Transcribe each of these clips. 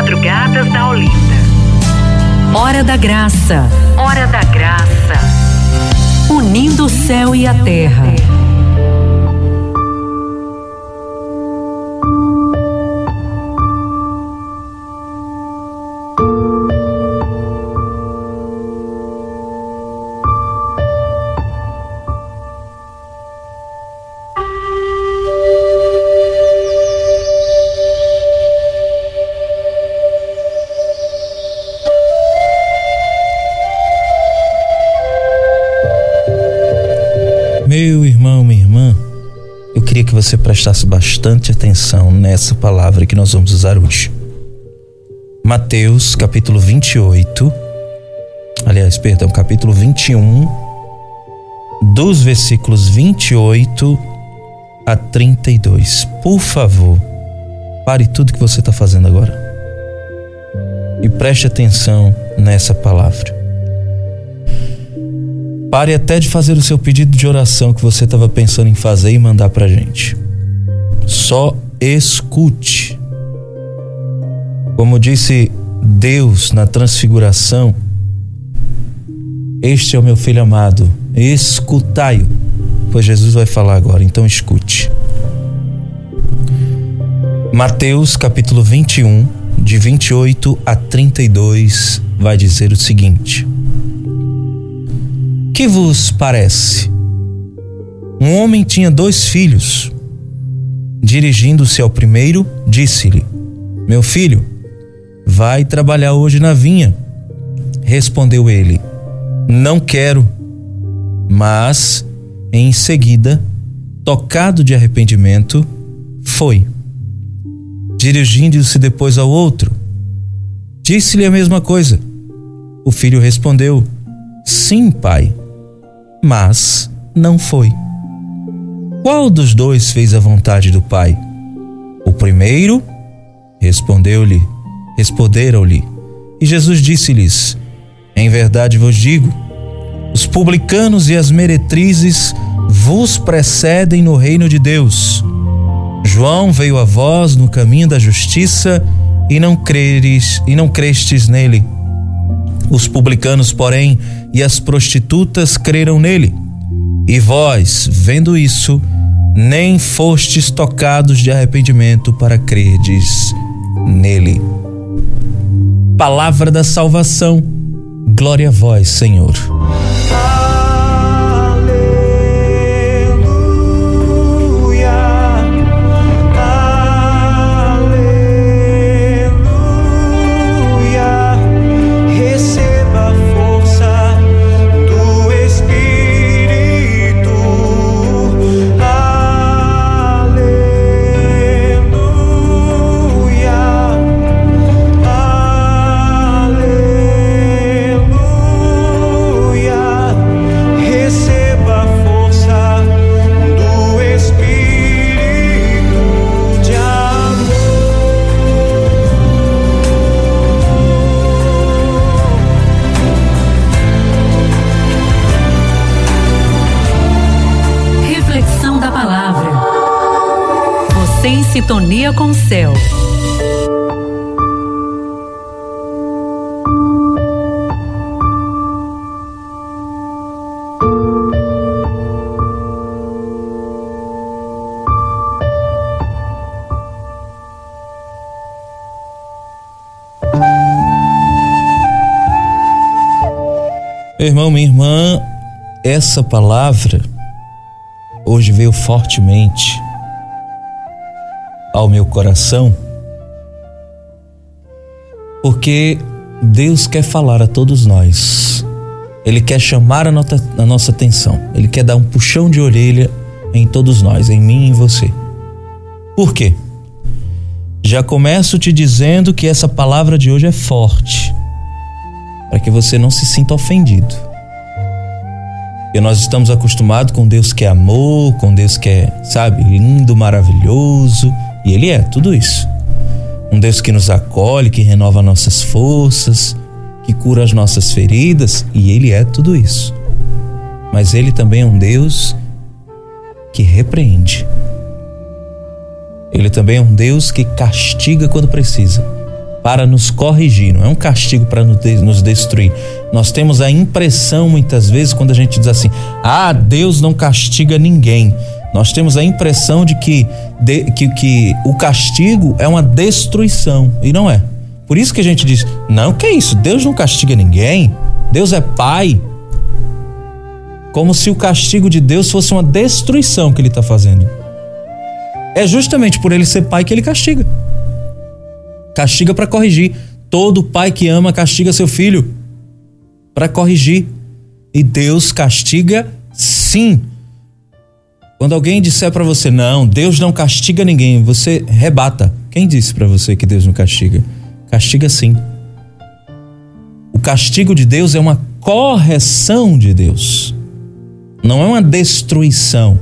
Madrugadas da Olinda. Hora da Graça. Hora da Graça. Unindo o céu e a terra. Você prestasse bastante atenção nessa palavra que nós vamos usar hoje. Mateus, capítulo 28, aliás, perdão, capítulo 21, dos versículos 28 a 32. Por favor, pare tudo que você está fazendo agora e preste atenção nessa palavra. Pare até de fazer o seu pedido de oração que você estava pensando em fazer e mandar pra gente. Só escute. Como disse Deus na transfiguração, este é o meu filho amado, escutai-o. Pois Jesus vai falar agora, então escute. Mateus capítulo 21, de 28 a 32, vai dizer o seguinte: que vos parece? Um homem tinha dois filhos. Dirigindo-se ao primeiro, disse-lhe: Meu filho, vai trabalhar hoje na vinha. Respondeu ele: Não quero. Mas, em seguida, tocado de arrependimento, foi. Dirigindo-se depois ao outro, disse-lhe a mesma coisa. O filho respondeu: Sim, pai mas não foi. Qual dos dois fez a vontade do Pai? O primeiro? Respondeu-lhe, responderam-lhe. E Jesus disse-lhes: Em verdade vos digo, os publicanos e as meretrizes vos precedem no reino de Deus. João veio a vós no caminho da justiça e não creres e não crestes nele. Os publicanos, porém, e as prostitutas creram nele. E vós, vendo isso, nem fostes tocados de arrependimento para crerdes nele. Palavra da salvação. Glória a vós, Senhor. Sintonia com o céu. Irmão, minha irmã, essa palavra hoje veio fortemente ao meu coração, porque Deus quer falar a todos nós. Ele quer chamar a, a nossa atenção. Ele quer dar um puxão de orelha em todos nós, em mim e em você. Por quê? Já começo te dizendo que essa palavra de hoje é forte, para que você não se sinta ofendido. Porque nós estamos acostumados com Deus que é amor, com Deus que é, sabe, lindo, maravilhoso e Ele é tudo isso. Um Deus que nos acolhe, que renova nossas forças, que cura as nossas feridas, e Ele é tudo isso. Mas Ele também é um Deus que repreende. Ele também é um Deus que castiga quando precisa. para nos corrigir, não é um castigo para nos destruir. Nós temos a impressão, muitas vezes, quando a gente diz assim: ah, Deus não castiga ninguém. Nós temos a impressão de que, de, que, que o castigo é uma destruição, e não é. Por isso que a gente diz: não, que é isso? Deus não castiga ninguém. Deus é Pai. Como se o castigo de Deus fosse uma destruição que Ele está fazendo. É justamente por Ele ser Pai que Ele castiga. Castiga para corrigir. Todo pai que ama castiga seu filho para corrigir. E Deus castiga sim. Quando alguém disser para você, não, Deus não castiga ninguém, você rebata. Quem disse para você que Deus não castiga? Castiga sim. O castigo de Deus é uma correção de Deus, não é uma destruição.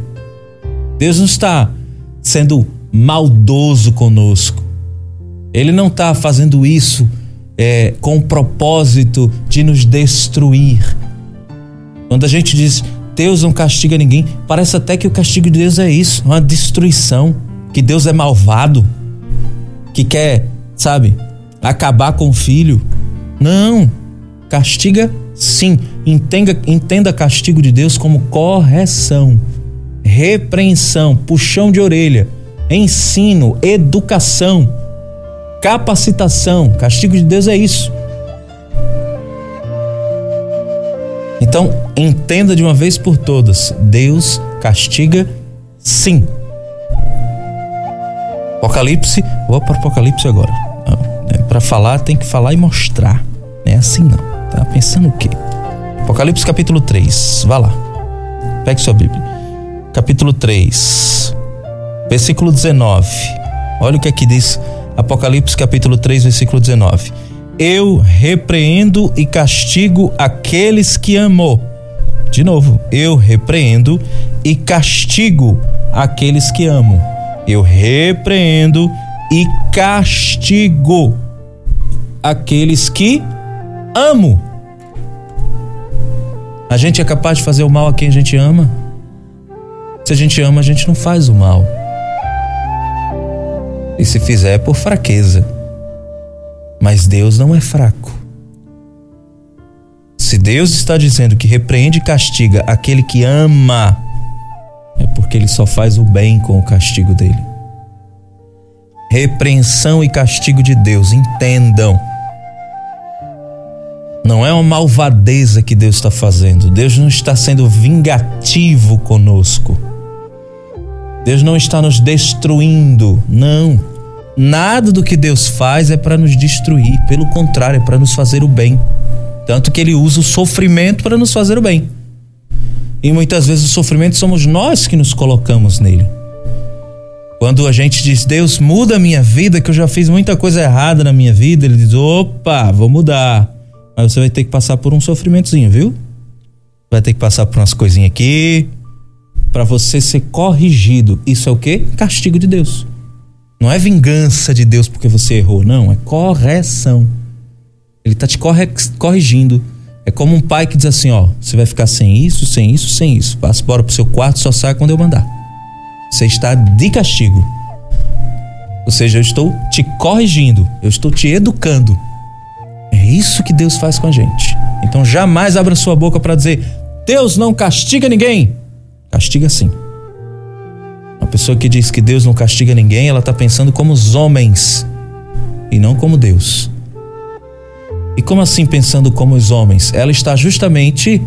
Deus não está sendo maldoso conosco. Ele não está fazendo isso é, com o propósito de nos destruir. Quando a gente diz Deus não castiga ninguém, parece até que o castigo de Deus é isso, uma destruição, que Deus é malvado, que quer, sabe, acabar com o filho. Não, castiga sim. Entenda, entenda castigo de Deus como correção, repreensão, puxão de orelha, ensino, educação, capacitação. Castigo de Deus é isso. Então, entenda de uma vez por todas: Deus castiga sim. Apocalipse, vou para o Apocalipse agora. É, para falar, tem que falar e mostrar. Não é assim não. Tá pensando o quê? Apocalipse capítulo 3. Vá lá. Pegue sua Bíblia. Capítulo 3, versículo 19. Olha o que aqui diz Apocalipse capítulo 3, versículo 19 eu repreendo e castigo aqueles que amo. De novo, eu repreendo e castigo aqueles que amo. Eu repreendo e castigo aqueles que amo. A gente é capaz de fazer o mal a quem a gente ama? Se a gente ama, a gente não faz o mal. E se fizer é por fraqueza. Mas Deus não é fraco. Se Deus está dizendo que repreende e castiga aquele que ama, é porque ele só faz o bem com o castigo dele. Repreensão e castigo de Deus, entendam. Não é uma malvadeza que Deus está fazendo. Deus não está sendo vingativo conosco. Deus não está nos destruindo. Não. Nada do que Deus faz é para nos destruir, pelo contrário, é para nos fazer o bem. Tanto que ele usa o sofrimento para nos fazer o bem. E muitas vezes o sofrimento somos nós que nos colocamos nele. Quando a gente diz, Deus, muda a minha vida, que eu já fiz muita coisa errada na minha vida, ele diz, opa, vou mudar. Mas você vai ter que passar por um sofrimentozinho, viu? Vai ter que passar por umas coisinhas aqui, para você ser corrigido. Isso é o que? Castigo de Deus. Não é vingança de Deus porque você errou, não, é correção. Ele está te corrigindo. É como um pai que diz assim, ó, você vai ficar sem isso, sem isso, sem isso. Passa embora pro seu quarto, só sai quando eu mandar. Você está de castigo. Ou seja, eu estou te corrigindo, eu estou te educando. É isso que Deus faz com a gente. Então jamais abra sua boca para dizer: Deus não castiga ninguém. Castiga sim. Pessoa que diz que Deus não castiga ninguém, ela está pensando como os homens e não como Deus. E como assim pensando como os homens? Ela está justamente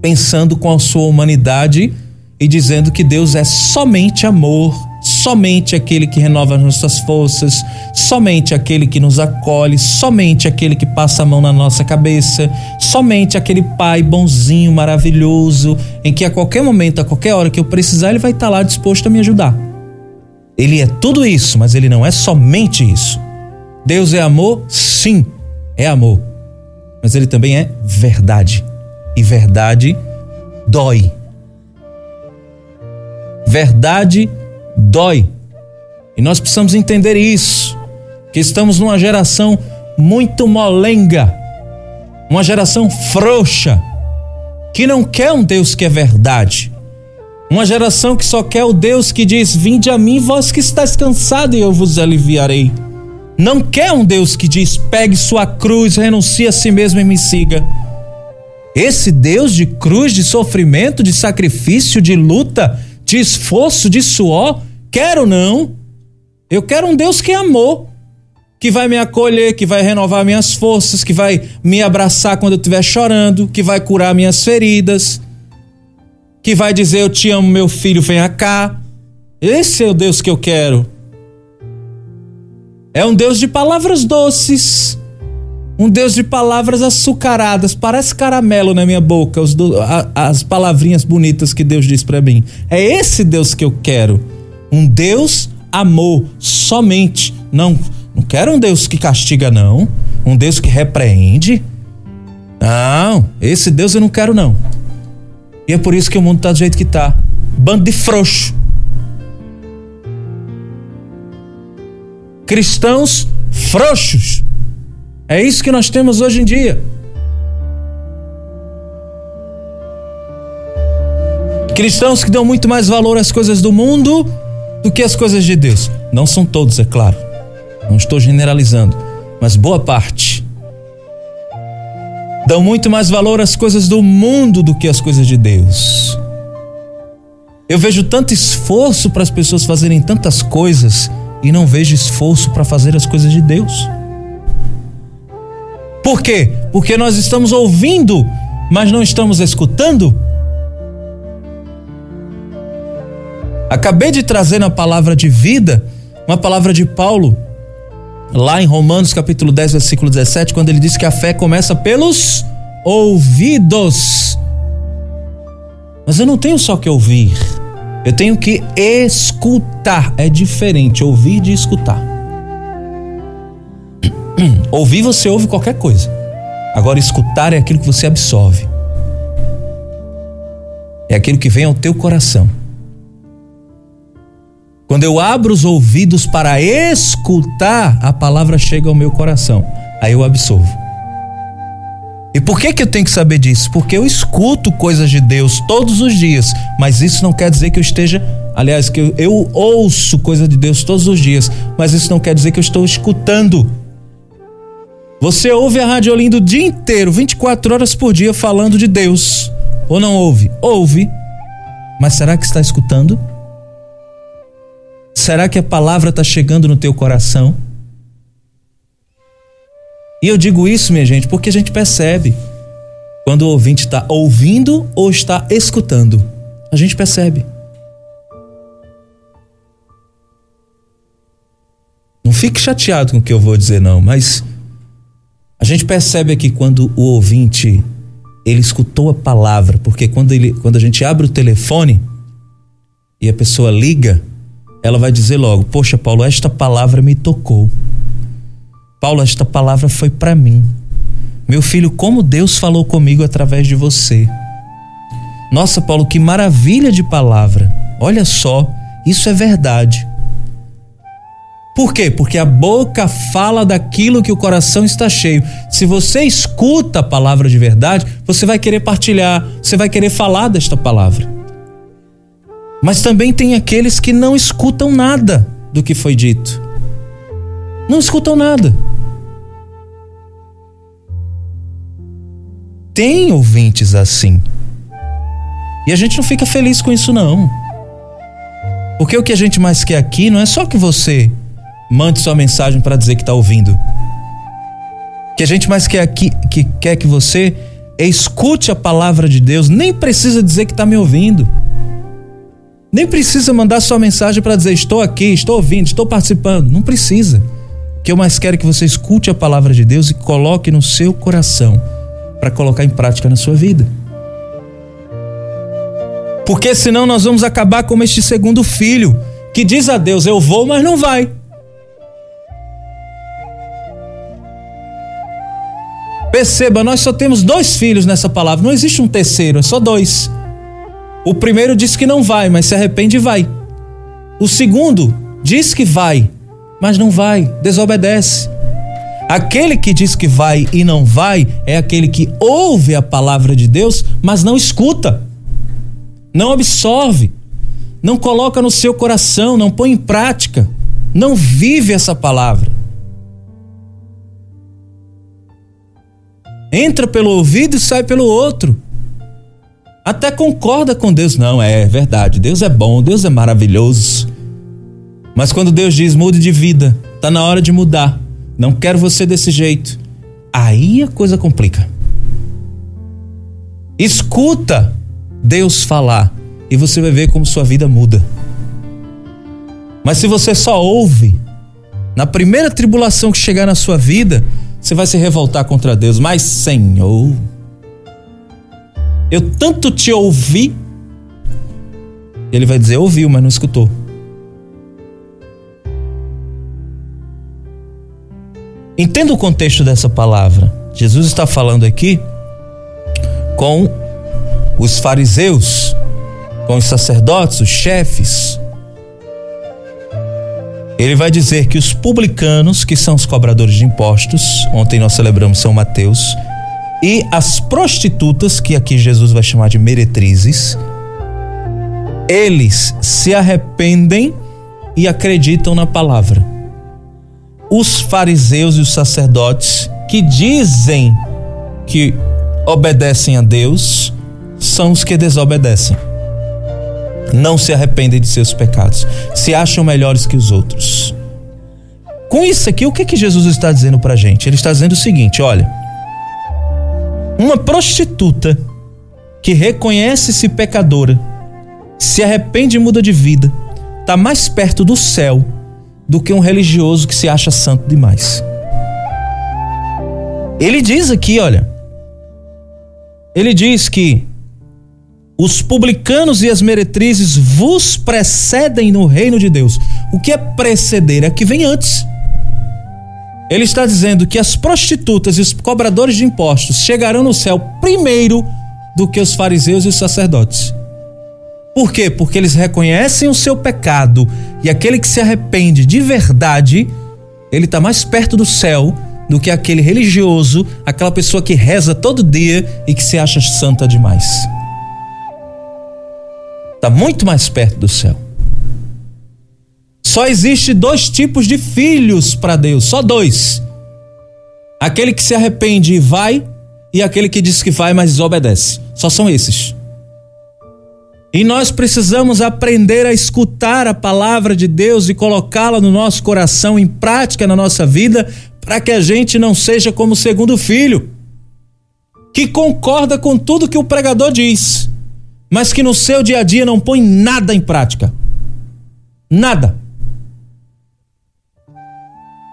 pensando com a sua humanidade e dizendo que Deus é somente amor, somente aquele que renova as nossas forças, somente aquele que nos acolhe, somente aquele que passa a mão na nossa cabeça, somente aquele pai bonzinho, maravilhoso, em que a qualquer momento, a qualquer hora que eu precisar, ele vai estar lá disposto a me ajudar. Ele é tudo isso, mas ele não é somente isso. Deus é amor? Sim, é amor. Mas ele também é verdade. E verdade dói. Verdade dói. E nós precisamos entender isso, que estamos numa geração muito molenga, uma geração frouxa, que não quer um Deus que é verdade. Uma geração que só quer o Deus que diz: Vinde a mim, vós que estáis cansado, e eu vos aliviarei. Não quer um Deus que diz: pegue sua cruz, renuncie a si mesmo e me siga. Esse Deus de cruz, de sofrimento, de sacrifício, de luta, de esforço, de suor, quero não. Eu quero um Deus que é amor, que vai me acolher, que vai renovar minhas forças, que vai me abraçar quando eu estiver chorando, que vai curar minhas feridas, que vai dizer: Eu te amo, meu filho, venha cá. Esse é o Deus que eu quero. É um Deus de palavras doces, um Deus de palavras açucaradas, parece caramelo na minha boca, os, a, as palavrinhas bonitas que Deus diz para mim. É esse Deus que eu quero. Um Deus amor somente. Não, não quero um Deus que castiga não, um Deus que repreende. Não, esse Deus eu não quero não. E é por isso que o mundo tá do jeito que tá. Bando de frouxo. Cristãos frouxos é isso que nós temos hoje em dia. Cristãos que dão muito mais valor às coisas do mundo do que às coisas de Deus. Não são todos, é claro. Não estou generalizando, mas boa parte. Dão muito mais valor às coisas do mundo do que às coisas de Deus. Eu vejo tanto esforço para as pessoas fazerem tantas coisas e não vejo esforço para fazer as coisas de Deus. Por quê? Porque nós estamos ouvindo, mas não estamos escutando. Acabei de trazer na palavra de vida uma palavra de Paulo, lá em Romanos capítulo 10, versículo 17, quando ele diz que a fé começa pelos ouvidos. Mas eu não tenho só que ouvir, eu tenho que escutar. É diferente ouvir de escutar. Ouvir você ouve qualquer coisa. Agora escutar é aquilo que você absorve. É aquilo que vem ao teu coração. Quando eu abro os ouvidos para escutar, a palavra chega ao meu coração. Aí eu absorvo. E por que que eu tenho que saber disso? Porque eu escuto coisas de Deus todos os dias, mas isso não quer dizer que eu esteja, aliás, que eu, eu ouço coisas de Deus todos os dias, mas isso não quer dizer que eu estou escutando. Você ouve a Rádio Olinda o dia inteiro, 24 horas por dia, falando de Deus. Ou não ouve? Ouve. Mas será que está escutando? Será que a palavra está chegando no teu coração? E eu digo isso, minha gente, porque a gente percebe quando o ouvinte está ouvindo ou está escutando. A gente percebe. Não fique chateado com o que eu vou dizer, não, mas a gente percebe aqui quando o ouvinte ele escutou a palavra, porque quando, ele, quando a gente abre o telefone e a pessoa liga, ela vai dizer logo: Poxa, Paulo, esta palavra me tocou. Paulo, esta palavra foi para mim. Meu filho, como Deus falou comigo através de você. Nossa, Paulo, que maravilha de palavra. Olha só, isso é verdade. Por quê? Porque a boca fala daquilo que o coração está cheio. Se você escuta a palavra de verdade, você vai querer partilhar, você vai querer falar desta palavra. Mas também tem aqueles que não escutam nada do que foi dito. Não escutam nada. Tem ouvintes assim. E a gente não fica feliz com isso, não. Porque o que a gente mais quer aqui não é só que você mande sua mensagem para dizer que está ouvindo. Que a gente mais quer aqui, que quer que você escute a palavra de Deus, nem precisa dizer que está me ouvindo. Nem precisa mandar sua mensagem para dizer estou aqui, estou ouvindo, estou participando. Não precisa. O que eu mais quero é que você escute a palavra de Deus e coloque no seu coração para colocar em prática na sua vida. Porque senão nós vamos acabar como este segundo filho, que diz a Deus: Eu vou, mas não vai. Perceba, nós só temos dois filhos nessa palavra, não existe um terceiro, é só dois. O primeiro diz que não vai, mas se arrepende e vai. O segundo diz que vai, mas não vai, desobedece. Aquele que diz que vai e não vai é aquele que ouve a palavra de Deus, mas não escuta, não absorve, não coloca no seu coração, não põe em prática, não vive essa palavra. Entra pelo ouvido e sai pelo outro. Até concorda com Deus. Não, é verdade. Deus é bom, Deus é maravilhoso. Mas quando Deus diz mude de vida, tá na hora de mudar. Não quero você desse jeito. Aí a coisa complica. Escuta Deus falar e você vai ver como sua vida muda. Mas se você só ouve, na primeira tribulação que chegar na sua vida, você vai se revoltar contra Deus. Mas, Senhor, eu tanto te ouvi. Ele vai dizer: ouviu, mas não escutou. Entenda o contexto dessa palavra. Jesus está falando aqui com os fariseus, com os sacerdotes, os chefes. Ele vai dizer que os publicanos, que são os cobradores de impostos, ontem nós celebramos São Mateus, e as prostitutas, que aqui Jesus vai chamar de meretrizes, eles se arrependem e acreditam na palavra. Os fariseus e os sacerdotes que dizem que obedecem a Deus são os que desobedecem. Não se arrependem de seus pecados, se acham melhores que os outros. Com isso aqui, o que, que Jesus está dizendo para gente? Ele está dizendo o seguinte: olha, uma prostituta que reconhece-se pecadora, se arrepende e muda de vida, está mais perto do céu do que um religioso que se acha santo demais. Ele diz aqui, olha, ele diz que os publicanos e as meretrizes vos precedem no reino de Deus. O que é preceder? É que vem antes. Ele está dizendo que as prostitutas e os cobradores de impostos chegarão no céu primeiro do que os fariseus e os sacerdotes. Por quê? Porque eles reconhecem o seu pecado e aquele que se arrepende de verdade, ele está mais perto do céu do que aquele religioso, aquela pessoa que reza todo dia e que se acha santa demais. Está muito mais perto do céu. Só existe dois tipos de filhos para Deus, só dois. Aquele que se arrepende e vai, e aquele que diz que vai, mas desobedece. Só são esses. E nós precisamos aprender a escutar a palavra de Deus e colocá-la no nosso coração, em prática na nossa vida, para que a gente não seja como o segundo filho, que concorda com tudo que o pregador diz, mas que no seu dia a dia não põe nada em prática. Nada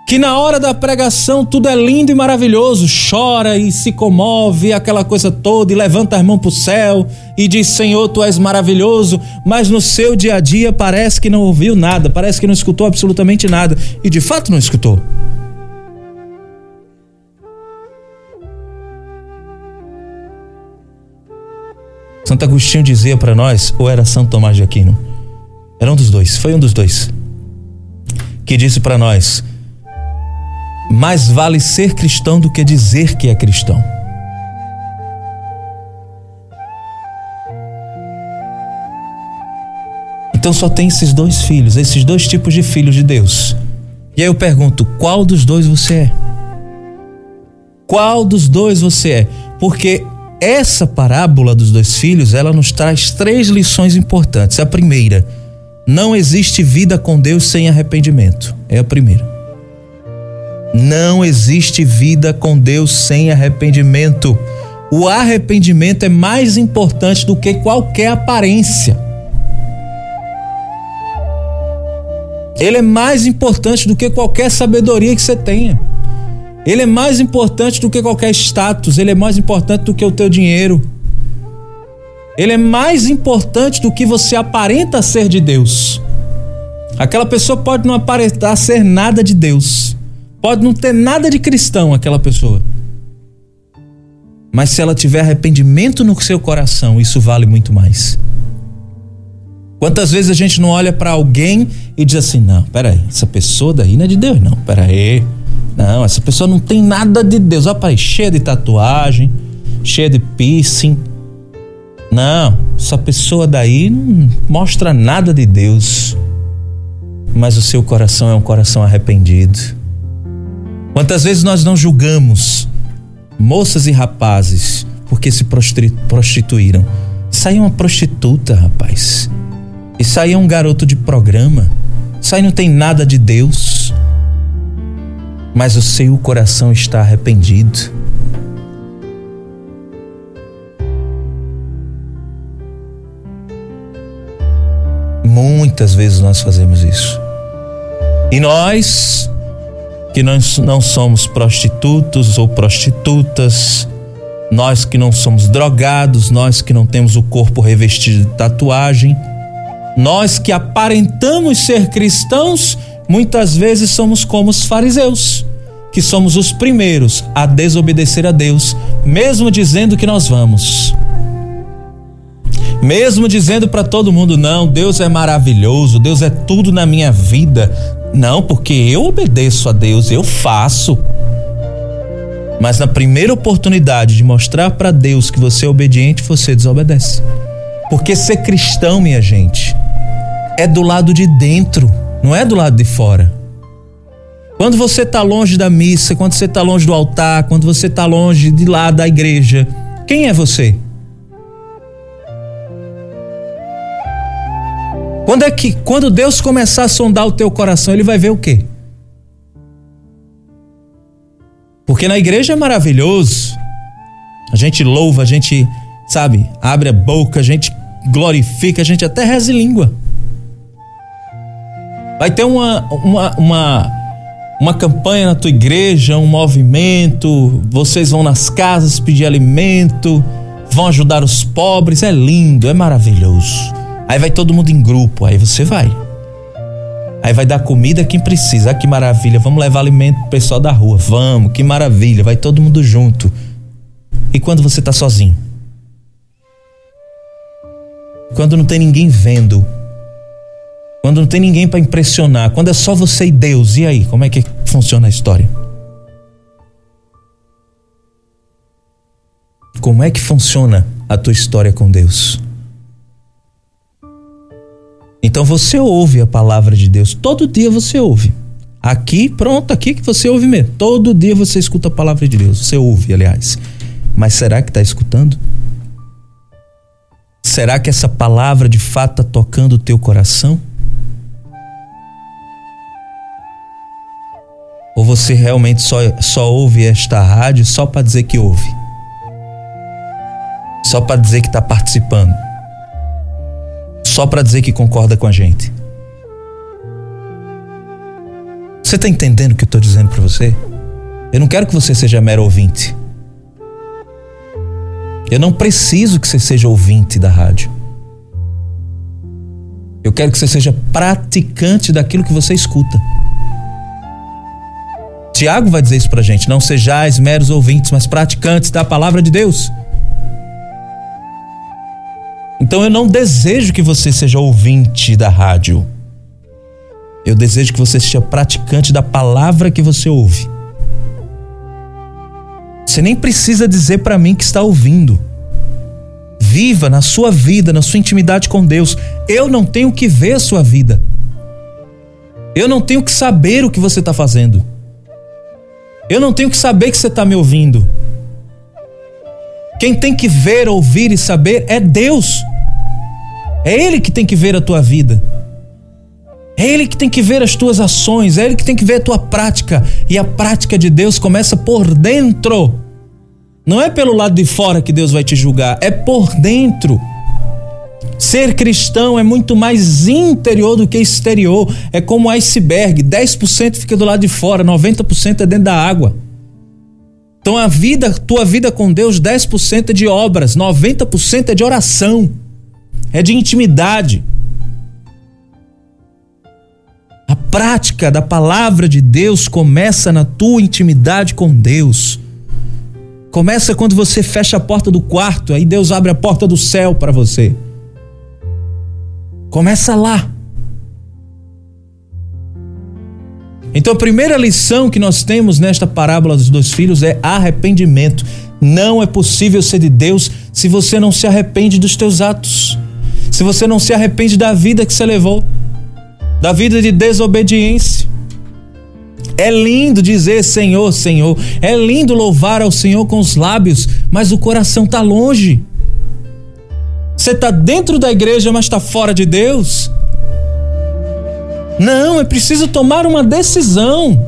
que na hora da pregação tudo é lindo e maravilhoso, chora e se comove, aquela coisa toda, e levanta as mãos para o céu e diz: Senhor, tu és maravilhoso, mas no seu dia a dia parece que não ouviu nada, parece que não escutou absolutamente nada, e de fato não escutou. Santo Agostinho dizia para nós, ou era Santo Tomás de Aquino? Era um dos dois, foi um dos dois, que disse para nós mais vale ser cristão do que dizer que é cristão. Então só tem esses dois filhos, esses dois tipos de filhos de Deus. E aí eu pergunto: qual dos dois você é? Qual dos dois você é? Porque essa parábola dos dois filhos, ela nos traz três lições importantes. A primeira, não existe vida com Deus sem arrependimento. É a primeira. Não existe vida com Deus sem arrependimento. O arrependimento é mais importante do que qualquer aparência. Ele é mais importante do que qualquer sabedoria que você tenha. Ele é mais importante do que qualquer status, ele é mais importante do que o teu dinheiro. Ele é mais importante do que você aparenta ser de Deus. Aquela pessoa pode não aparentar ser nada de Deus, Pode não ter nada de cristão aquela pessoa. Mas se ela tiver arrependimento no seu coração, isso vale muito mais. Quantas vezes a gente não olha para alguém e diz assim: não, peraí, essa pessoa daí não é de Deus, não, peraí. Não, essa pessoa não tem nada de Deus. Olha para aí, cheia de tatuagem, cheia de piercing. Não, essa pessoa daí não mostra nada de Deus. Mas o seu coração é um coração arrependido. Quantas vezes nós não julgamos moças e rapazes, porque se prostituíram. É uma prostituta, rapaz. Aí é um garoto de programa. Aí não tem nada de Deus. Mas o seu coração está arrependido. Muitas vezes nós fazemos isso. E nós, que nós não somos prostitutos ou prostitutas, nós que não somos drogados, nós que não temos o corpo revestido de tatuagem, nós que aparentamos ser cristãos, muitas vezes somos como os fariseus, que somos os primeiros a desobedecer a Deus, mesmo dizendo que nós vamos. Mesmo dizendo para todo mundo: não, Deus é maravilhoso, Deus é tudo na minha vida. Não, porque eu obedeço a Deus, eu faço. Mas na primeira oportunidade de mostrar para Deus que você é obediente, você desobedece. Porque ser cristão, minha gente, é do lado de dentro, não é do lado de fora. Quando você está longe da missa, quando você está longe do altar, quando você está longe de lá da igreja, quem é você? Quando é que, quando Deus começar a sondar o teu coração, ele vai ver o quê? Porque na igreja é maravilhoso. A gente louva, a gente, sabe, abre a boca, a gente glorifica, a gente até reza língua. Vai ter uma, uma, uma, uma campanha na tua igreja, um movimento, vocês vão nas casas pedir alimento, vão ajudar os pobres, é lindo, é maravilhoso. Aí vai todo mundo em grupo, aí você vai. Aí vai dar comida quem precisa. Ah, que maravilha. Vamos levar alimento pro pessoal da rua. Vamos, que maravilha. Vai todo mundo junto. E quando você tá sozinho? Quando não tem ninguém vendo. Quando não tem ninguém para impressionar. Quando é só você e Deus. E aí, como é que funciona a história? Como é que funciona a tua história com Deus? Então você ouve a palavra de Deus, todo dia você ouve. Aqui, pronto, aqui que você ouve mesmo. Todo dia você escuta a palavra de Deus. Você ouve, aliás. Mas será que está escutando? Será que essa palavra de fato está tocando o teu coração? Ou você realmente só, só ouve esta rádio só para dizer que ouve? Só para dizer que está participando? Só para dizer que concorda com a gente. Você está entendendo o que eu estou dizendo para você? Eu não quero que você seja mero ouvinte. Eu não preciso que você seja ouvinte da rádio. Eu quero que você seja praticante daquilo que você escuta. Tiago vai dizer isso pra gente: não sejais meros ouvintes, mas praticantes da palavra de Deus. Então eu não desejo que você seja ouvinte da rádio. Eu desejo que você seja praticante da palavra que você ouve. Você nem precisa dizer para mim que está ouvindo. Viva na sua vida, na sua intimidade com Deus. Eu não tenho que ver a sua vida. Eu não tenho que saber o que você está fazendo. Eu não tenho que saber que você está me ouvindo. Quem tem que ver, ouvir e saber é Deus. É Ele que tem que ver a tua vida. É Ele que tem que ver as tuas ações, é Ele que tem que ver a tua prática. E a prática de Deus começa por dentro. Não é pelo lado de fora que Deus vai te julgar, é por dentro. Ser cristão é muito mais interior do que exterior. É como um iceberg: 10% fica do lado de fora, 90% é dentro da água. Então a vida, tua vida com Deus, 10% é de obras, 90% é de oração é de intimidade. A prática da palavra de Deus começa na tua intimidade com Deus. Começa quando você fecha a porta do quarto, aí Deus abre a porta do céu para você. Começa lá. Então a primeira lição que nós temos nesta parábola dos dois filhos é arrependimento. Não é possível ser de Deus se você não se arrepende dos teus atos se você não se arrepende da vida que você levou, da vida de desobediência. É lindo dizer Senhor, Senhor. É lindo louvar ao Senhor com os lábios, mas o coração está longe. Você está dentro da igreja, mas está fora de Deus. Não, é preciso tomar uma decisão.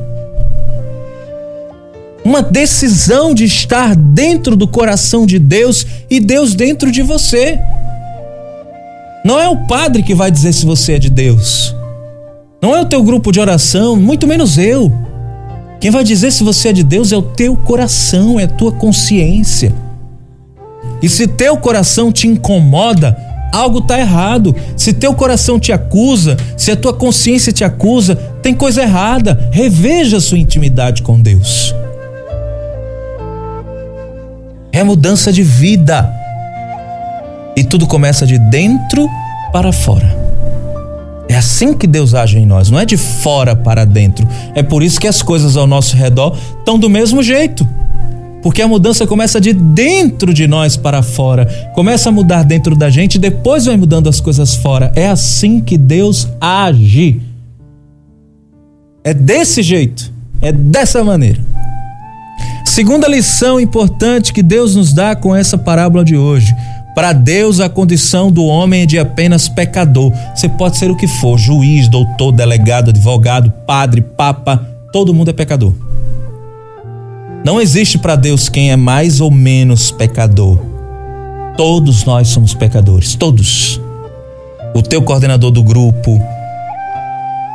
Uma decisão de estar dentro do coração de Deus e Deus dentro de você. Não é o padre que vai dizer se você é de Deus. Não é o teu grupo de oração, muito menos eu. Quem vai dizer se você é de Deus é o teu coração, é a tua consciência. E se teu coração te incomoda, algo está errado. Se teu coração te acusa, se a tua consciência te acusa, tem coisa errada. Reveja sua intimidade com Deus. É mudança de vida. E tudo começa de dentro para fora. É assim que Deus age em nós, não é de fora para dentro. É por isso que as coisas ao nosso redor estão do mesmo jeito. Porque a mudança começa de dentro de nós para fora. Começa a mudar dentro da gente e depois vai mudando as coisas fora. É assim que Deus age. É desse jeito. É dessa maneira. Segunda lição importante que Deus nos dá com essa parábola de hoje. Para Deus, a condição do homem é de apenas pecador. Você pode ser o que for: juiz, doutor, delegado, advogado, padre, papa, todo mundo é pecador. Não existe para Deus quem é mais ou menos pecador. Todos nós somos pecadores, todos. O teu coordenador do grupo,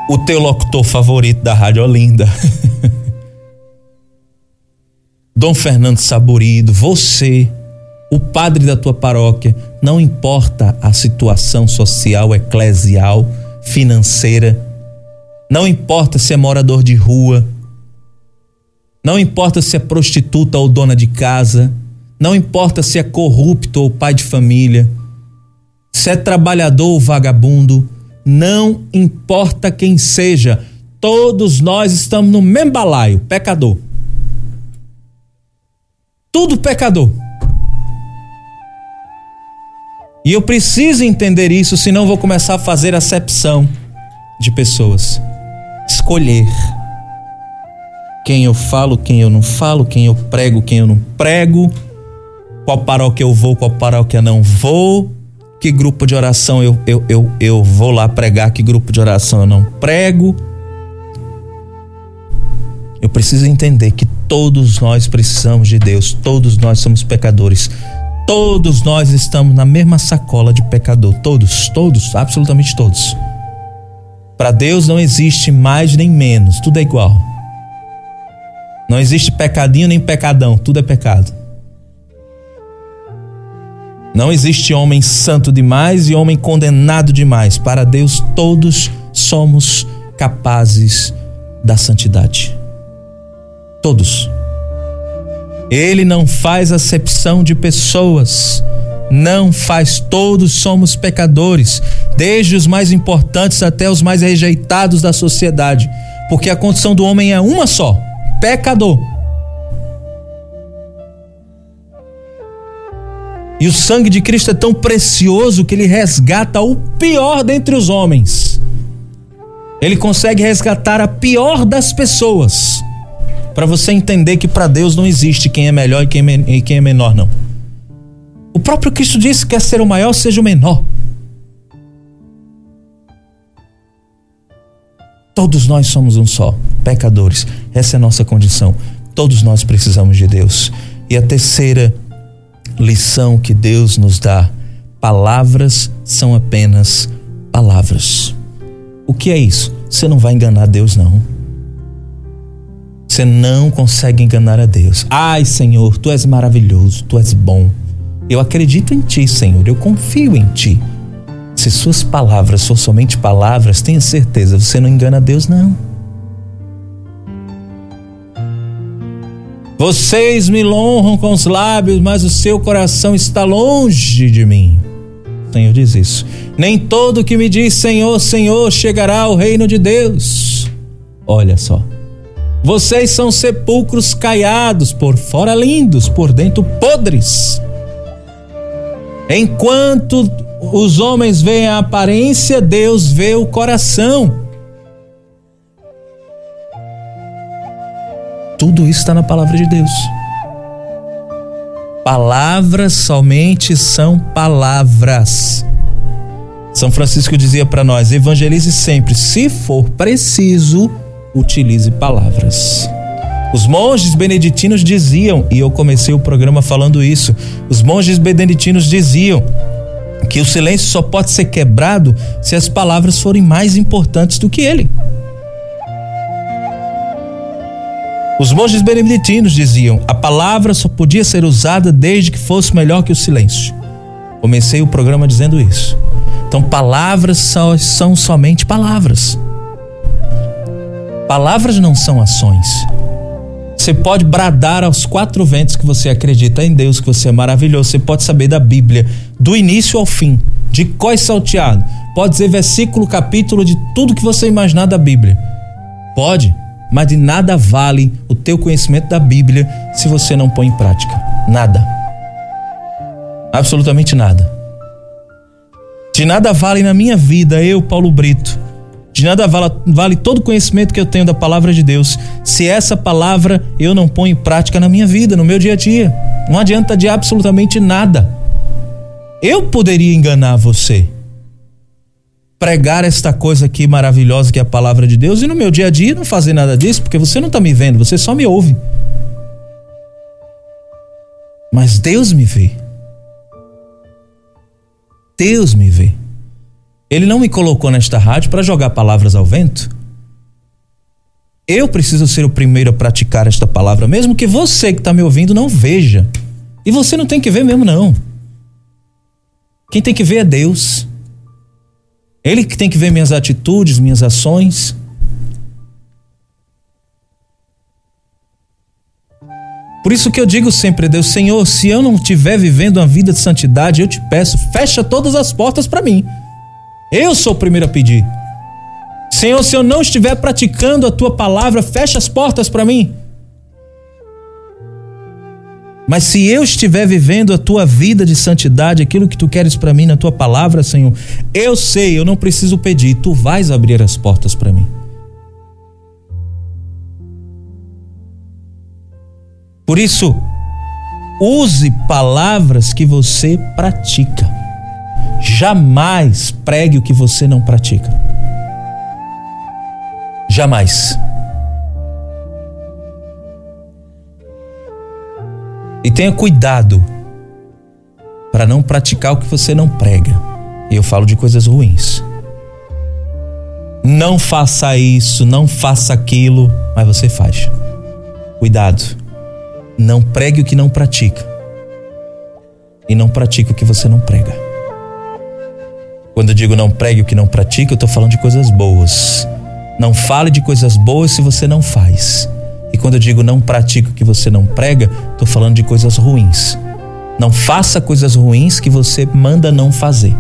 o teu locutor favorito da Rádio Olinda, Dom Fernando Saborido, você, o padre da tua paróquia, não importa a situação social, eclesial, financeira, não importa se é morador de rua, não importa se é prostituta ou dona de casa, não importa se é corrupto ou pai de família, se é trabalhador ou vagabundo, não importa quem seja, todos nós estamos no mesmo balaio, pecador. Tudo pecador. E eu preciso entender isso, senão vou começar a fazer acepção de pessoas. Escolher quem eu falo, quem eu não falo, quem eu prego, quem eu não prego, qual paróquia eu vou, qual paróquia não vou, que grupo de oração eu, eu, eu, eu vou lá pregar, que grupo de oração eu não prego. Eu preciso entender que todos nós precisamos de Deus, todos nós somos pecadores, todos nós estamos na mesma sacola de pecador, todos, todos, absolutamente todos. Para Deus não existe mais nem menos, tudo é igual. Não existe pecadinho nem pecadão, tudo é pecado. Não existe homem santo demais e homem condenado demais. Para Deus, todos somos capazes da santidade. Todos. Ele não faz acepção de pessoas. Não faz, todos somos pecadores, desde os mais importantes até os mais rejeitados da sociedade, porque a condição do homem é uma só pecador. E o sangue de Cristo é tão precioso que ele resgata o pior dentre os homens. Ele consegue resgatar a pior das pessoas. Para você entender que para Deus não existe quem é melhor e quem é, é menor, não. O próprio Cristo disse que quer ser o maior, seja o menor. Todos nós somos um só, pecadores. Essa é a nossa condição. Todos nós precisamos de Deus. E a terceira lição que Deus nos dá: palavras são apenas palavras. O que é isso? Você não vai enganar Deus, não. Você não consegue enganar a Deus. Ai, Senhor, tu és maravilhoso, tu és bom. Eu acredito em ti, Senhor, eu confio em ti. Se suas palavras for somente palavras, tenha certeza, você não engana Deus, não. Vocês me honram com os lábios, mas o seu coração está longe de mim. O Senhor diz isso. Nem todo que me diz Senhor, Senhor chegará ao reino de Deus. Olha só. Vocês são sepulcros caiados, por fora lindos, por dentro podres. Enquanto os homens veem a aparência, Deus vê o coração. Tudo isso está na palavra de Deus. Palavras somente são palavras. São Francisco dizia para nós: evangelize sempre, se for preciso, utilize palavras. Os monges beneditinos diziam, e eu comecei o programa falando isso, os monges beneditinos diziam que o silêncio só pode ser quebrado se as palavras forem mais importantes do que ele. Os monges beneditinos diziam: a palavra só podia ser usada desde que fosse melhor que o silêncio. Comecei o programa dizendo isso. Então, palavras são somente palavras. Palavras não são ações. Você pode bradar aos quatro ventos que você acredita em Deus, que você é maravilhoso. Você pode saber da Bíblia, do início ao fim, de có salteado. Pode dizer versículo, capítulo de tudo que você imaginar da Bíblia. Pode, mas de nada vale o teu conhecimento da Bíblia se você não põe em prática. Nada. Absolutamente nada. De nada vale na minha vida, eu, Paulo Brito, de nada vale, vale todo o conhecimento que eu tenho da palavra de Deus, se essa palavra eu não ponho em prática na minha vida, no meu dia a dia. Não adianta de absolutamente nada. Eu poderia enganar você, pregar esta coisa aqui maravilhosa que é a palavra de Deus e no meu dia a dia não fazer nada disso, porque você não está me vendo, você só me ouve. Mas Deus me vê. Deus me vê. Ele não me colocou nesta rádio para jogar palavras ao vento. Eu preciso ser o primeiro a praticar esta palavra, mesmo que você que está me ouvindo não veja. E você não tem que ver mesmo, não. Quem tem que ver é Deus. Ele que tem que ver minhas atitudes, minhas ações. Por isso que eu digo sempre, Deus, Senhor, se eu não estiver vivendo uma vida de santidade, eu te peço, fecha todas as portas para mim. Eu sou o primeiro a pedir. Senhor, se eu não estiver praticando a tua palavra, fecha as portas para mim. Mas se eu estiver vivendo a tua vida de santidade, aquilo que tu queres para mim na tua palavra, Senhor, eu sei, eu não preciso pedir, tu vais abrir as portas para mim. Por isso, use palavras que você pratica. Jamais pregue o que você não pratica. Jamais. E tenha cuidado para não praticar o que você não prega. E eu falo de coisas ruins. Não faça isso, não faça aquilo, mas você faz. Cuidado. Não pregue o que não pratica. E não pratique o que você não prega. Quando eu digo não pregue o que não pratica, eu estou falando de coisas boas. Não fale de coisas boas se você não faz. Quando eu digo não pratique o que você não prega, estou falando de coisas ruins. Não faça coisas ruins que você manda não fazer.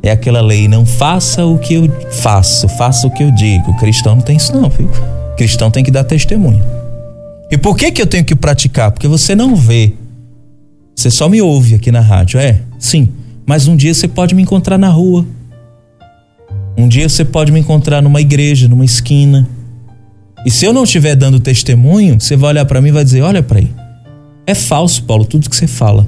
É aquela lei, não faça o que eu faço, faça o que eu digo. O cristão não tem isso não, filho. O cristão tem que dar testemunho. E por que que eu tenho que praticar? Porque você não vê. Você só me ouve aqui na rádio, é? Sim. Mas um dia você pode me encontrar na rua. Um dia você pode me encontrar numa igreja, numa esquina. E se eu não estiver dando testemunho, você vai olhar para mim e vai dizer: Olha para aí. É falso, Paulo, tudo que você fala.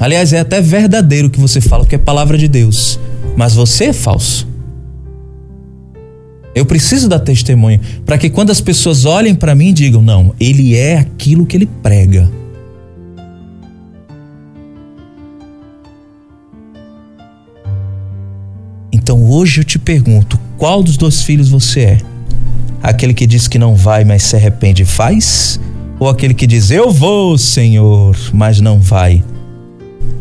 Aliás, é até verdadeiro o que você fala, porque é palavra de Deus. Mas você é falso. Eu preciso dar testemunho para que quando as pessoas olhem para mim digam: Não, ele é aquilo que ele prega. Então hoje eu te pergunto: qual dos dois filhos você é? Aquele que diz que não vai, mas se arrepende faz? Ou aquele que diz: Eu vou, Senhor, mas não vai?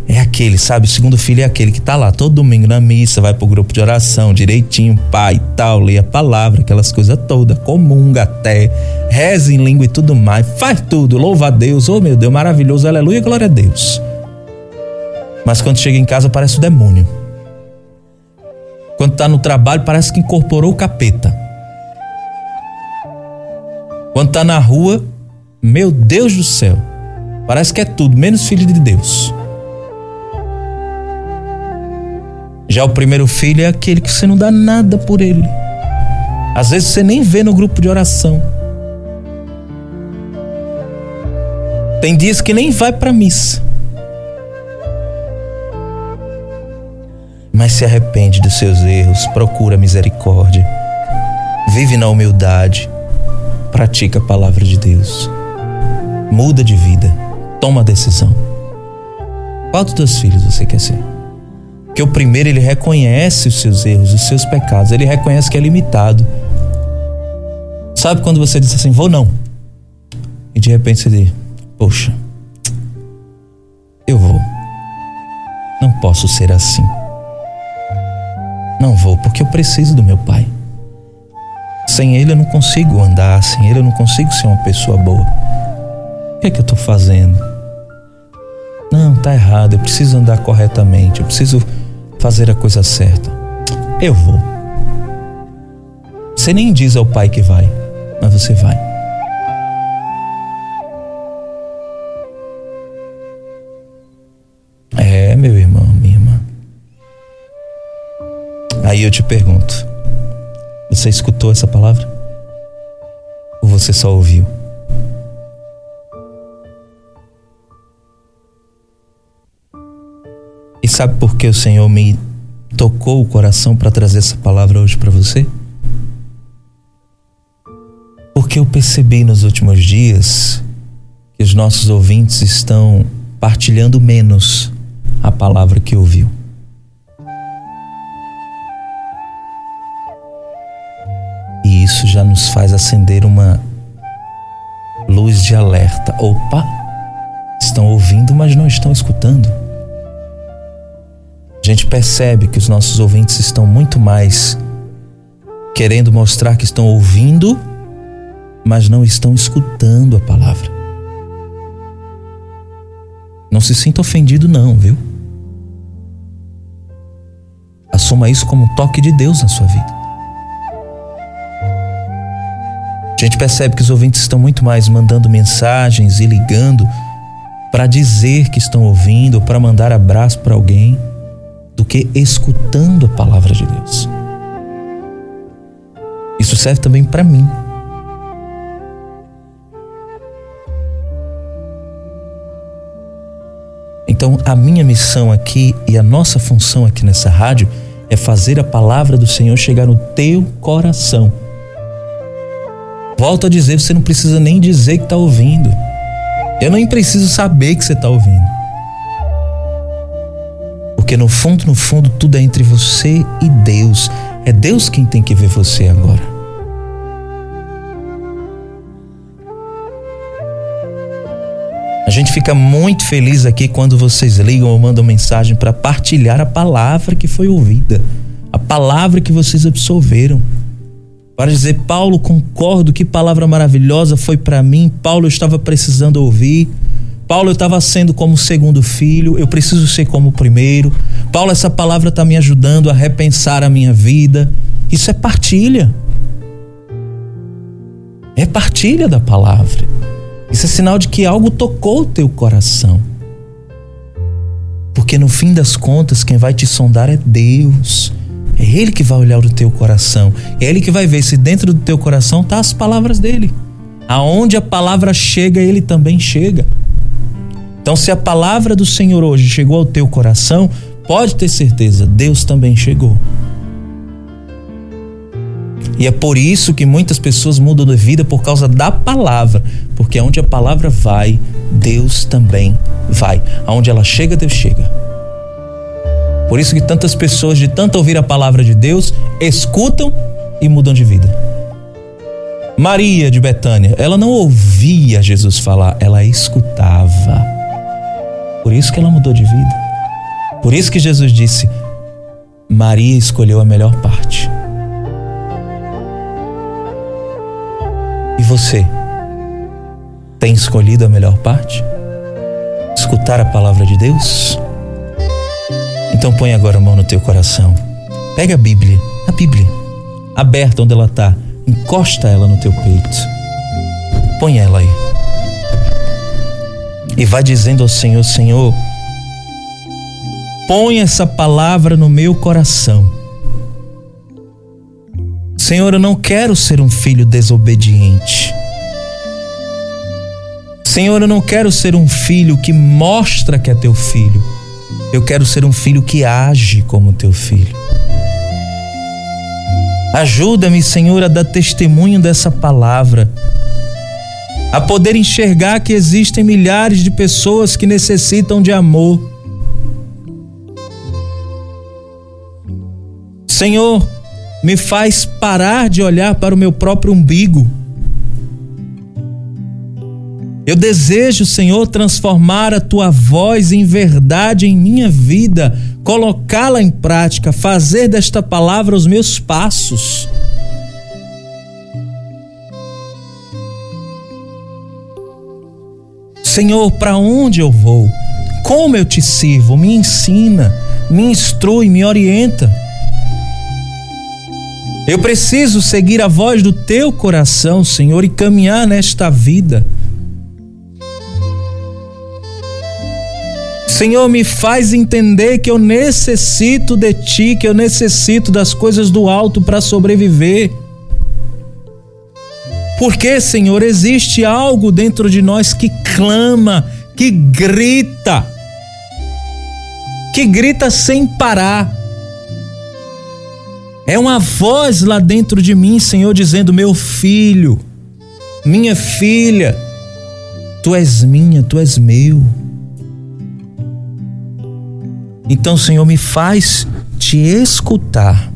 É aquele, sabe? O segundo filho é aquele que tá lá todo domingo na missa, vai pro grupo de oração direitinho, pai e tal, lê a palavra, aquelas coisas todas, comunga até, reza em língua e tudo mais, faz tudo, louva a Deus, oh meu Deus, maravilhoso, aleluia, glória a Deus. Mas quando chega em casa parece o demônio. Quando está no trabalho, parece que incorporou o capeta. Quando tá na rua, meu Deus do céu, parece que é tudo menos filho de Deus. Já o primeiro filho é aquele que você não dá nada por ele. Às vezes você nem vê no grupo de oração. Tem dias que nem vai para missa. Mas se arrepende dos seus erros, procura misericórdia. Vive na humildade pratica a palavra de Deus, muda de vida, toma a decisão. Qual dos teus filhos você quer ser? Porque o primeiro ele reconhece os seus erros, os seus pecados, ele reconhece que é limitado. Sabe quando você diz assim, vou não? E de repente você diz, poxa, eu vou. Não posso ser assim. Não vou, porque eu preciso do meu pai. Sem ele eu não consigo andar, sem ele eu não consigo ser uma pessoa boa. O que é que eu estou fazendo? Não, tá errado, eu preciso andar corretamente, eu preciso fazer a coisa certa. Eu vou. Você nem diz ao pai que vai, mas você vai. É, meu irmão, minha irmã. Aí eu te pergunto: você escutou essa palavra? Ou você só ouviu? E sabe por que o Senhor me tocou o coração para trazer essa palavra hoje para você? Porque eu percebi nos últimos dias que os nossos ouvintes estão partilhando menos a palavra que ouviu. Já nos faz acender uma luz de alerta. Opa! Estão ouvindo, mas não estão escutando. A gente percebe que os nossos ouvintes estão muito mais querendo mostrar que estão ouvindo, mas não estão escutando a palavra. Não se sinta ofendido, não, viu? Assuma isso como um toque de Deus na sua vida. A gente percebe que os ouvintes estão muito mais mandando mensagens e ligando para dizer que estão ouvindo, para mandar abraço para alguém do que escutando a palavra de Deus. Isso serve também para mim. Então, a minha missão aqui e a nossa função aqui nessa rádio é fazer a palavra do Senhor chegar no teu coração. Volto a dizer, você não precisa nem dizer que está ouvindo. Eu nem preciso saber que você está ouvindo. Porque no fundo, no fundo, tudo é entre você e Deus. É Deus quem tem que ver você agora. A gente fica muito feliz aqui quando vocês ligam ou mandam mensagem para partilhar a palavra que foi ouvida, a palavra que vocês absorveram. Para dizer, Paulo, concordo, que palavra maravilhosa foi para mim. Paulo, eu estava precisando ouvir. Paulo, eu estava sendo como segundo filho, eu preciso ser como primeiro. Paulo, essa palavra está me ajudando a repensar a minha vida. Isso é partilha. É partilha da palavra. Isso é sinal de que algo tocou o teu coração. Porque no fim das contas, quem vai te sondar é Deus. É Ele que vai olhar o teu coração. É Ele que vai ver se dentro do teu coração tá as palavras dele. Aonde a palavra chega, Ele também chega. Então, se a palavra do Senhor hoje chegou ao teu coração, pode ter certeza, Deus também chegou. E é por isso que muitas pessoas mudam de vida por causa da palavra, porque aonde a palavra vai, Deus também vai. Aonde ela chega, Deus chega. Por isso que tantas pessoas, de tanto ouvir a palavra de Deus, escutam e mudam de vida. Maria de Betânia, ela não ouvia Jesus falar, ela escutava. Por isso que ela mudou de vida. Por isso que Jesus disse: Maria escolheu a melhor parte. E você? Tem escolhido a melhor parte? Escutar a palavra de Deus? Então põe agora a mão no teu coração. Pega a Bíblia, a Bíblia, aberta onde ela está. Encosta ela no teu peito. Põe ela aí e vai dizendo ao Senhor: Senhor, põe essa palavra no meu coração. Senhor, eu não quero ser um filho desobediente. Senhor, eu não quero ser um filho que mostra que é teu filho. Eu quero ser um filho que age como teu filho. Ajuda-me, Senhor, a dar testemunho dessa palavra, a poder enxergar que existem milhares de pessoas que necessitam de amor. Senhor, me faz parar de olhar para o meu próprio umbigo eu desejo, Senhor, transformar a tua voz em verdade em minha vida, colocá-la em prática, fazer desta palavra os meus passos. Senhor, para onde eu vou? Como eu te sirvo? Me ensina, me instrui, me orienta. Eu preciso seguir a voz do teu coração, Senhor, e caminhar nesta vida. Senhor, me faz entender que eu necessito de Ti, que eu necessito das coisas do alto para sobreviver. Porque, Senhor, existe algo dentro de nós que clama, que grita, que grita sem parar. É uma voz lá dentro de mim, Senhor, dizendo: Meu filho, minha filha, tu és minha, tu és meu. Então, Senhor, me faz te escutar.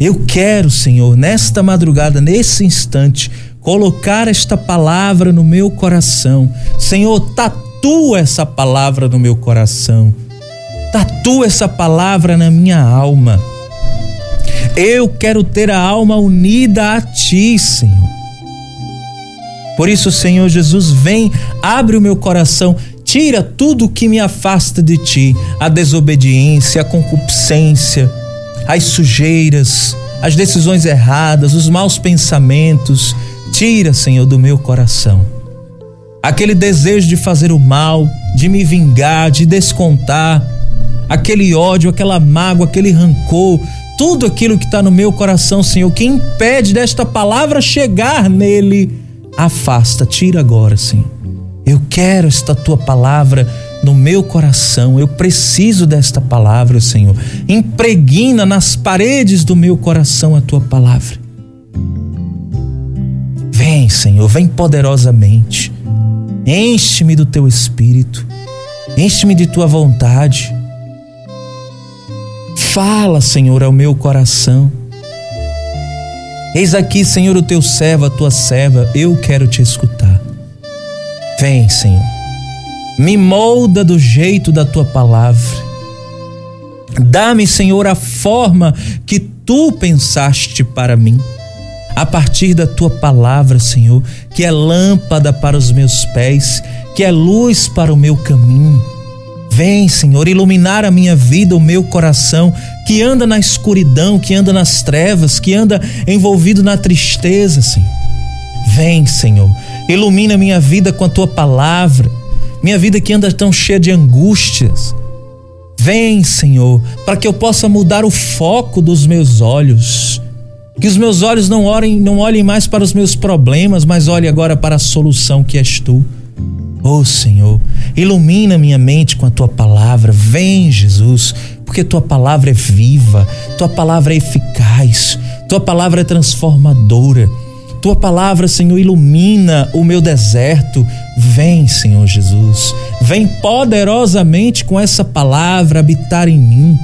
Eu quero, Senhor, nesta madrugada, nesse instante, colocar esta palavra no meu coração. Senhor, tatua essa palavra no meu coração. Tatua essa palavra na minha alma. Eu quero ter a alma unida a Ti, Senhor. Por isso, Senhor Jesus, vem, abre o meu coração Tira tudo que me afasta de ti, a desobediência, a concupiscência, as sujeiras, as decisões erradas, os maus pensamentos. Tira, Senhor, do meu coração aquele desejo de fazer o mal, de me vingar, de descontar, aquele ódio, aquela mágoa, aquele rancor, tudo aquilo que está no meu coração, Senhor, que impede desta palavra chegar nele, afasta, tira agora, Senhor. Eu quero esta tua palavra no meu coração. Eu preciso desta palavra, Senhor. Impregna nas paredes do meu coração a tua palavra. Vem, Senhor, vem poderosamente. Enche-me do teu espírito. Enche-me de tua vontade. Fala, Senhor, ao meu coração. Eis aqui, Senhor, o teu servo, a tua serva. Eu quero te escutar. Vem, Senhor. Me molda do jeito da tua palavra. Dá-me, Senhor, a forma que tu pensaste para mim. A partir da tua palavra, Senhor, que é lâmpada para os meus pés, que é luz para o meu caminho. Vem, Senhor, iluminar a minha vida, o meu coração, que anda na escuridão, que anda nas trevas, que anda envolvido na tristeza, Senhor. Vem, Senhor, ilumina minha vida com a tua palavra, minha vida que anda tão cheia de angústias. Vem, Senhor, para que eu possa mudar o foco dos meus olhos. Que os meus olhos não olhem, não olhem mais para os meus problemas, mas olhem agora para a solução que és tu. Oh Senhor, ilumina minha mente com a tua palavra. Vem, Jesus, porque tua palavra é viva, tua palavra é eficaz, tua palavra é transformadora. Tua palavra, Senhor, ilumina o meu deserto. Vem, Senhor Jesus. Vem poderosamente com essa palavra habitar em mim.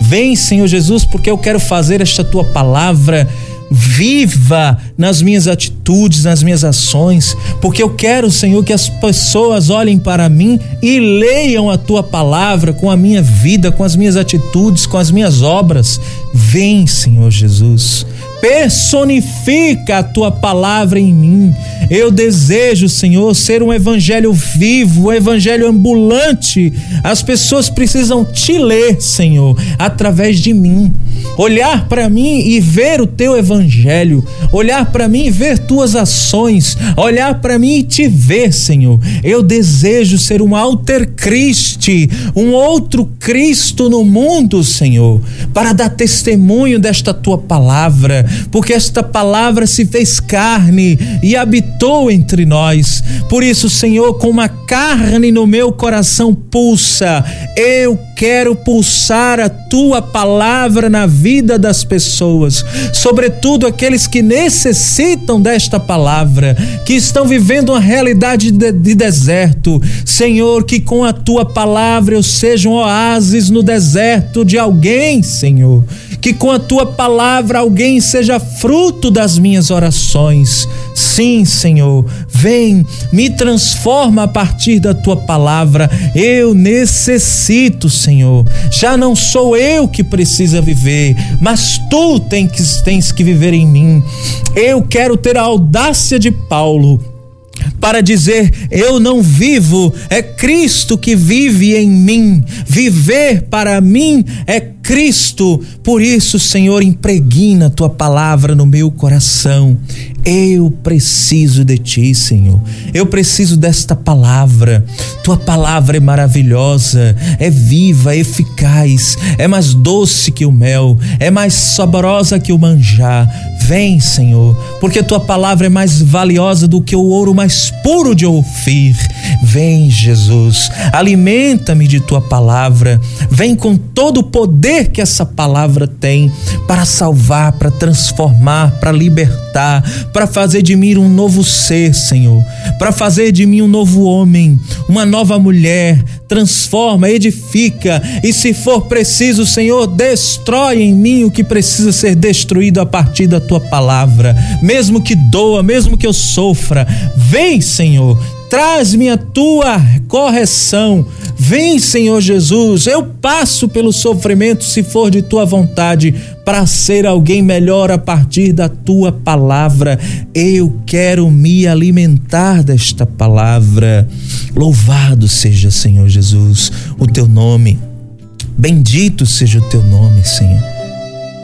Vem, Senhor Jesus, porque eu quero fazer esta tua palavra viva nas minhas atitudes, nas minhas ações, porque eu quero, Senhor, que as pessoas olhem para mim e leiam a tua palavra com a minha vida, com as minhas atitudes, com as minhas obras. Vem, Senhor Jesus personifica a tua palavra em mim. Eu desejo, Senhor, ser um evangelho vivo, um evangelho ambulante. As pessoas precisam te ler, Senhor, através de mim. Olhar para mim e ver o teu evangelho, olhar para mim e ver tuas ações, olhar para mim e te ver, Senhor. Eu desejo ser um alter Christi, um outro Cristo no mundo, Senhor, para dar testemunho desta tua palavra porque esta palavra se fez carne e habitou entre nós. Por isso, Senhor, com uma carne no meu coração pulsa, eu quero pulsar a tua palavra na vida das pessoas, sobretudo aqueles que necessitam desta palavra, que estão vivendo uma realidade de, de deserto. Senhor, que com a tua palavra eu seja um oásis no deserto de alguém, Senhor que com a tua palavra alguém seja fruto das minhas orações. Sim, Senhor, vem, me transforma a partir da tua palavra. Eu necessito, Senhor. Já não sou eu que precisa viver, mas tu tens que, tens que viver em mim. Eu quero ter a audácia de Paulo para dizer: Eu não vivo, é Cristo que vive em mim. Viver para mim é Cristo. Por isso, Senhor, impregna tua palavra no meu coração. Eu preciso de ti, Senhor. Eu preciso desta palavra. Tua palavra é maravilhosa, é viva, é eficaz, é mais doce que o mel, é mais saborosa que o manjar. Vem, Senhor, porque tua palavra é mais valiosa do que o ouro mais puro de Ofir. Vem, Jesus, alimenta-me de tua palavra. Vem com todo o poder que essa palavra tem para salvar, para transformar, para libertar, para fazer de mim um novo ser, Senhor, para fazer de mim um novo homem, uma nova mulher. Transforma, edifica e, se for preciso, Senhor, destrói em mim o que precisa ser destruído a partir da tua palavra, mesmo que doa, mesmo que eu sofra. Vem, Senhor, traz-me a tua correção. Vem, Senhor Jesus, eu passo pelo sofrimento se for de tua vontade, para ser alguém melhor a partir da tua palavra. Eu quero me alimentar desta palavra. Louvado seja, Senhor Jesus, o teu nome. Bendito seja o teu nome, Senhor.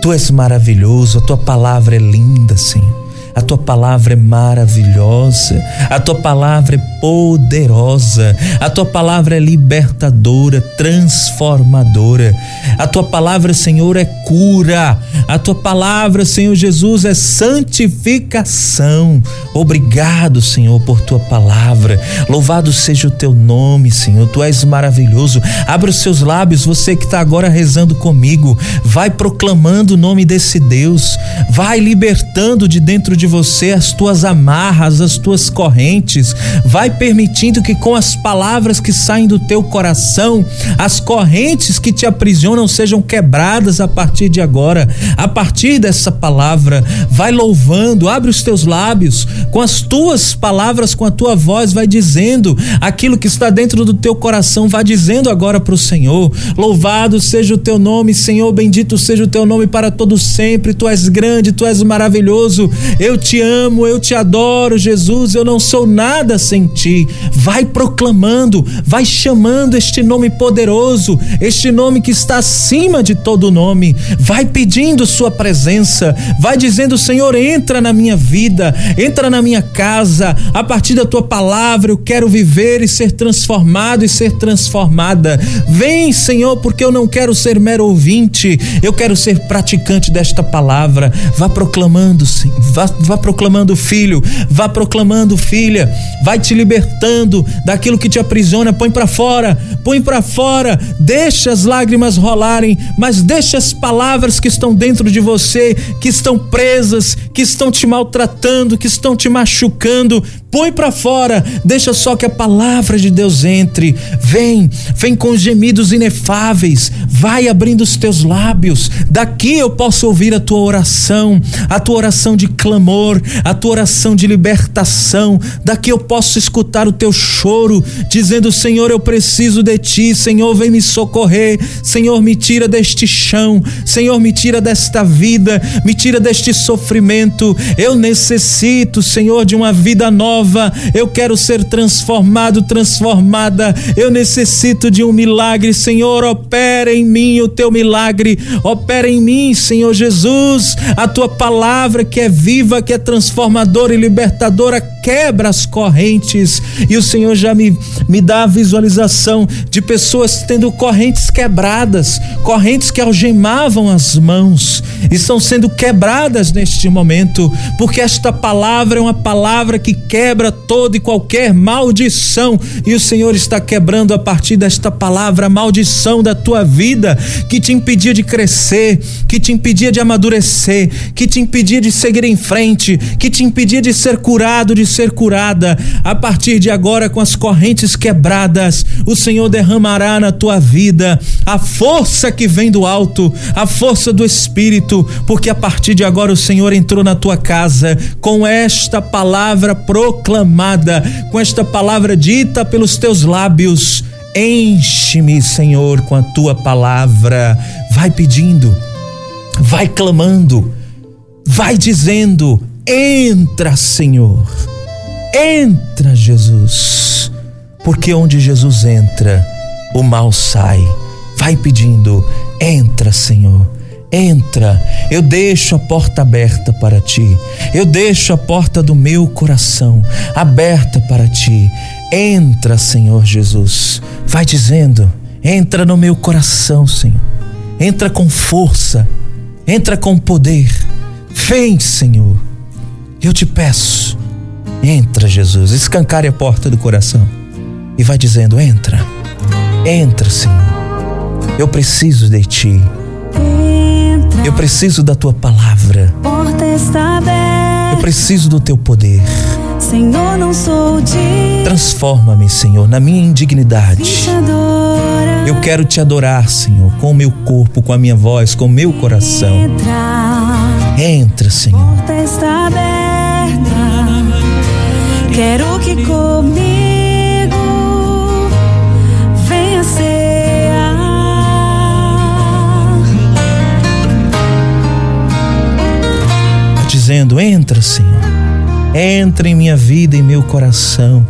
Tu és maravilhoso, a tua palavra é linda, Senhor. A tua palavra é maravilhosa, a tua palavra é poderosa, a tua palavra é libertadora, transformadora. A tua palavra, Senhor, é cura. A tua palavra, Senhor Jesus, é santificação. Obrigado, Senhor, por tua palavra. Louvado seja o teu nome, Senhor. Tu és maravilhoso. Abra os seus lábios, você que está agora rezando comigo. Vai proclamando o nome desse Deus. Vai libertando de dentro de de você as tuas amarras, as tuas correntes. Vai permitindo que com as palavras que saem do teu coração, as correntes que te aprisionam sejam quebradas a partir de agora. A partir dessa palavra, vai louvando, abre os teus lábios, com as tuas palavras, com a tua voz, vai dizendo aquilo que está dentro do teu coração, vai dizendo agora para o Senhor. Louvado seja o teu nome, Senhor, bendito seja o teu nome para todo sempre. Tu és grande, tu és maravilhoso. Eu eu te amo, eu te adoro, Jesus, eu não sou nada sem ti. Vai proclamando, vai chamando este nome poderoso, este nome que está acima de todo nome. Vai pedindo sua presença, vai dizendo: Senhor, entra na minha vida, entra na minha casa. A partir da tua palavra eu quero viver e ser transformado e ser transformada. Vem, Senhor, porque eu não quero ser mero ouvinte, eu quero ser praticante desta palavra. Vá proclamando, vá, vá proclamando filho, vá proclamando filha, vai te libertando daquilo que te aprisiona, põe para fora, põe para fora, deixa as lágrimas rolarem, mas deixa as palavras que estão dentro de você, que estão presas, que estão te maltratando, que estão te machucando, põe para fora, deixa só que a palavra de Deus entre. Vem, vem com gemidos inefáveis, vai abrindo os teus lábios. Daqui eu posso ouvir a tua oração, a tua oração de clamor, a tua oração de libertação. Daqui eu posso escutar o teu choro, dizendo: Senhor, eu preciso de ti. Senhor, vem me socorrer. Senhor, me tira deste chão. Senhor, me tira desta vida, me tira deste sofrimento. Eu necessito, Senhor, de uma vida nova, eu quero ser transformado, transformada. Eu necessito de um milagre, Senhor. Opera em mim o teu milagre, opera em mim, Senhor Jesus, a tua palavra que é viva, que é transformadora e libertadora, quebra as correntes. E o Senhor já me, me dá a visualização de pessoas tendo correntes quebradas, correntes que algemavam as mãos, estão sendo quebradas neste momento, porque esta palavra é uma palavra que quebra toda e qualquer maldição, e o Senhor está quebrando a partir desta palavra a maldição da tua vida que te impedia de crescer, que te impedia de amadurecer, que te impedia de seguir em frente, que te impedia de ser curado, de ser curada. A partir de agora, com as correntes quebradas, o Senhor derramará na tua vida a força que vem do alto, a força do Espírito, porque a partir de agora o Senhor entrou na tua casa com esta palavra proclamada, com esta palavra dita pelos teus lábios. Enche-me, Senhor, com a tua palavra. Vai pedindo, vai clamando, vai dizendo: entra, Senhor, entra, Jesus, porque onde Jesus entra, o mal sai. Vai pedindo: entra, Senhor. Entra, eu deixo a porta aberta para ti, eu deixo a porta do meu coração aberta para ti. Entra, Senhor Jesus. Vai dizendo: entra no meu coração, Senhor. Entra com força, entra com poder. Vem, Senhor. Eu te peço. Entra, Jesus. Escancare a porta do coração e vai dizendo: entra, entra, Senhor. Eu preciso de ti. Eu preciso da tua palavra. Porta está aberta. Eu preciso do teu poder. Senhor, não sou de Transforma-me, Senhor, na minha indignidade. Eu quero te adorar, Senhor, com o meu corpo, com a minha voz, com o meu coração. Entra. Entra, Senhor. Porta está aberta. Quero que comigo venha cear. Dizendo: Entra, Senhor. Entra em minha vida, em meu coração.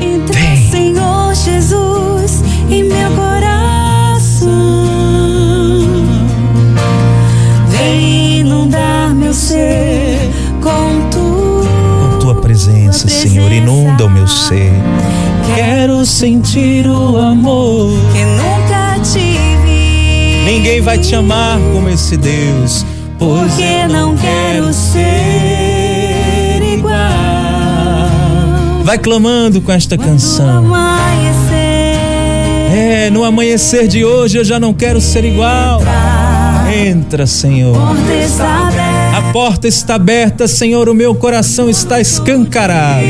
Entra, Vem. Senhor Jesus, em meu coração. Meu ser com tu. Com tua presença, Senhor, inunda o meu ser. Quero sentir o amor. que nunca tive. Ninguém vai te amar como esse Deus, pois Porque eu não quero ser igual. Vai clamando com esta canção. É, no amanhecer de hoje eu já não quero ser igual. Entra, Senhor. Aberta. A porta está aberta, Senhor, o meu coração está escancarado.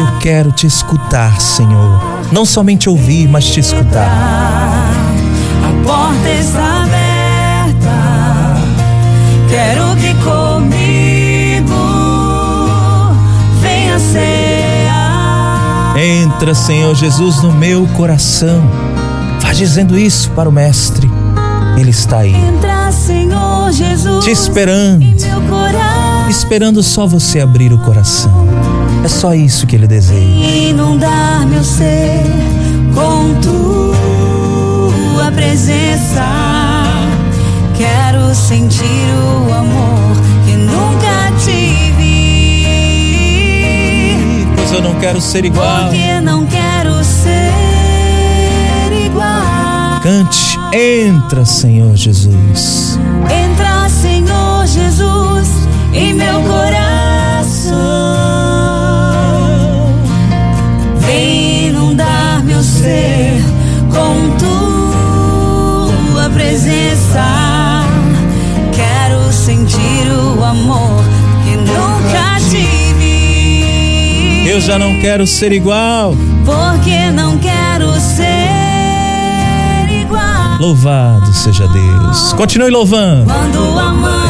Eu quero te escutar, Senhor. Não somente ouvir, mas te escutar. A porta está aberta. Quero que comigo venha cear. Entra, Senhor Jesus, no meu coração. Vá dizendo isso para o Mestre. Ele está aí, Entra, Senhor Jesus. te esperando, esperando só você abrir o coração. É só isso que ele deseja. Inundar meu ser com tua presença. Quero sentir o amor que nunca tive. Pois eu não quero ser igual. Porque não quero ser igual. Cante, entra, Senhor Jesus. Entra, Senhor Jesus, em meu coração. Vem inundar meu ser com tua presença. Quero sentir o amor que nunca tive. Eu já não quero ser igual. Porque não quero ser. Louvado seja Deus. Continue louvando. Quando